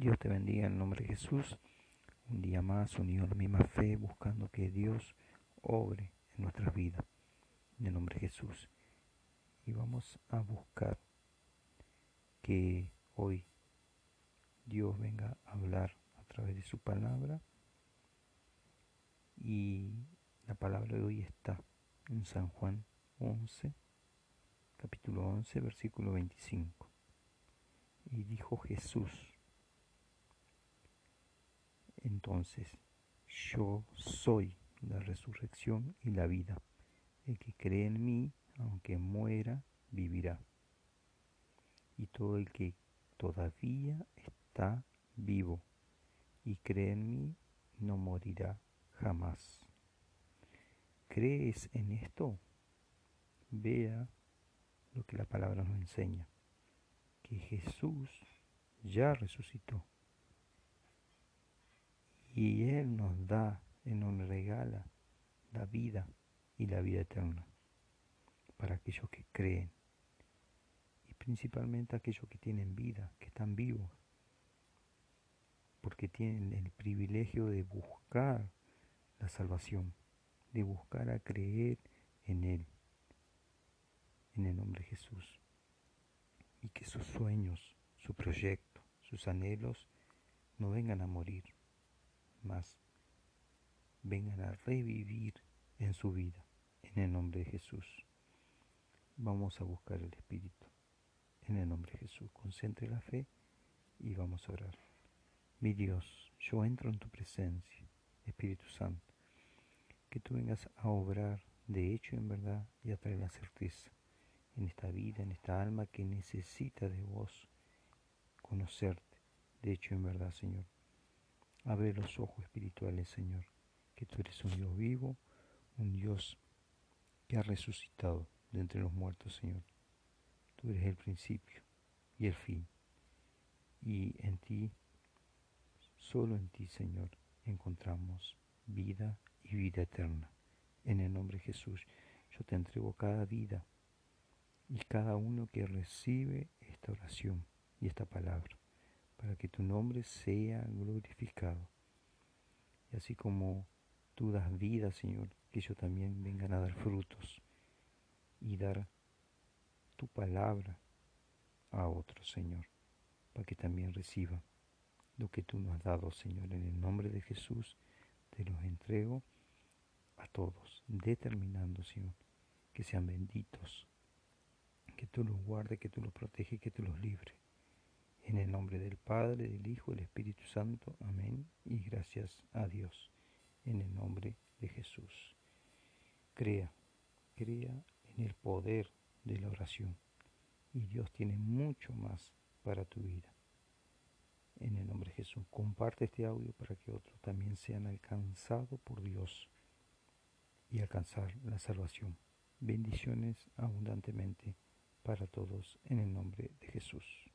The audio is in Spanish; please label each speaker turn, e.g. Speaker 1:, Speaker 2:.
Speaker 1: Dios te bendiga en el nombre de Jesús. Un día más unido a la misma fe, buscando que Dios obre en nuestras vidas. En el nombre de Jesús. Y vamos a buscar que hoy Dios venga a hablar a través de su palabra. Y la palabra de hoy está en San Juan 11, capítulo 11, versículo 25. Y dijo Jesús, entonces, yo soy la resurrección y la vida. El que cree en mí, aunque muera, vivirá. Y todo el que todavía está vivo y cree en mí, no morirá jamás. ¿Crees en esto? Vea lo que la palabra nos enseña, que Jesús ya resucitó y Él nos da, Él nos regala la vida y la vida eterna para aquellos que creen y principalmente aquellos que tienen vida, que están vivos, porque tienen el privilegio de buscar la salvación, de buscar a creer en Él, en el nombre de Jesús, y que sus sueños, su proyecto, sus anhelos no vengan a morir más vengan a revivir en su vida, en el nombre de Jesús. Vamos a buscar el Espíritu, en el nombre de Jesús. Concentre la fe y vamos a orar. Mi Dios, yo entro en tu presencia, Espíritu Santo, que tú vengas a obrar de hecho en verdad y a traer la certeza en esta vida, en esta alma que necesita de vos conocerte, de hecho en verdad, Señor. Abre los ojos espirituales, Señor, que tú eres un Dios vivo, un Dios que ha resucitado de entre los muertos, Señor. Tú eres el principio y el fin. Y en ti, solo en ti, Señor, encontramos vida y vida eterna. En el nombre de Jesús, yo te entrego cada vida y cada uno que recibe esta oración y esta palabra para que tu nombre sea glorificado. Y así como tú das vida, Señor, que ellos también vengan a dar frutos y dar tu palabra a otros, Señor, para que también reciban lo que tú nos has dado, Señor. En el nombre de Jesús te los entrego a todos, determinando, Señor, que sean benditos, que tú los guardes, que tú los proteges, que tú los libres. En el nombre del Padre, del Hijo del Espíritu Santo. Amén. Y gracias a Dios. En el nombre de Jesús. Crea, crea en el poder de la oración. Y Dios tiene mucho más para tu vida. En el nombre de Jesús. Comparte este audio para que otros también sean alcanzados por Dios y alcanzar la salvación. Bendiciones abundantemente para todos en el nombre de Jesús.